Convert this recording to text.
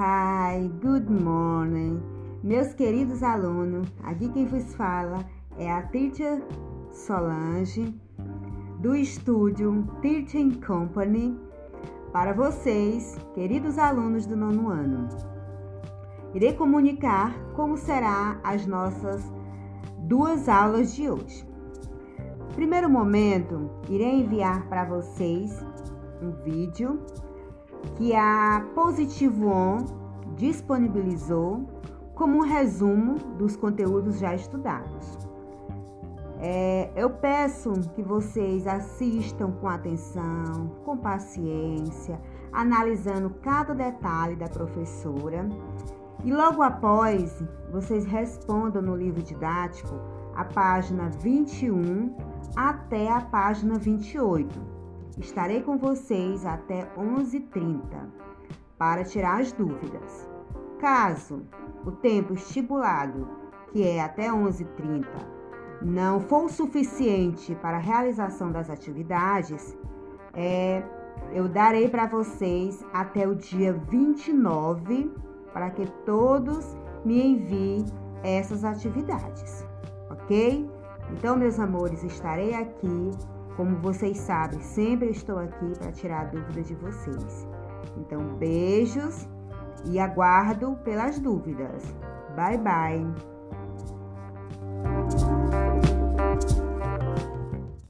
Hi, good morning, meus queridos alunos. Aqui quem vos fala é a teacher Solange do estúdio Teaching Company para vocês, queridos alunos do nono ano. Irei comunicar como será as nossas duas aulas de hoje. Primeiro momento, irei enviar para vocês um vídeo que a Positivo On disponibilizou como um resumo dos conteúdos já estudados. É, eu peço que vocês assistam com atenção, com paciência, analisando cada detalhe da professora. E logo após vocês respondam no livro didático a página 21 até a página 28 Estarei com vocês até 11h30 para tirar as dúvidas. Caso o tempo estipulado, que é até 11h30, não for suficiente para a realização das atividades, é, eu darei para vocês até o dia 29 para que todos me enviem essas atividades, ok? Então, meus amores, estarei aqui como vocês sabem, sempre estou aqui para tirar a dúvida de vocês. Então, beijos e aguardo pelas dúvidas. Bye bye!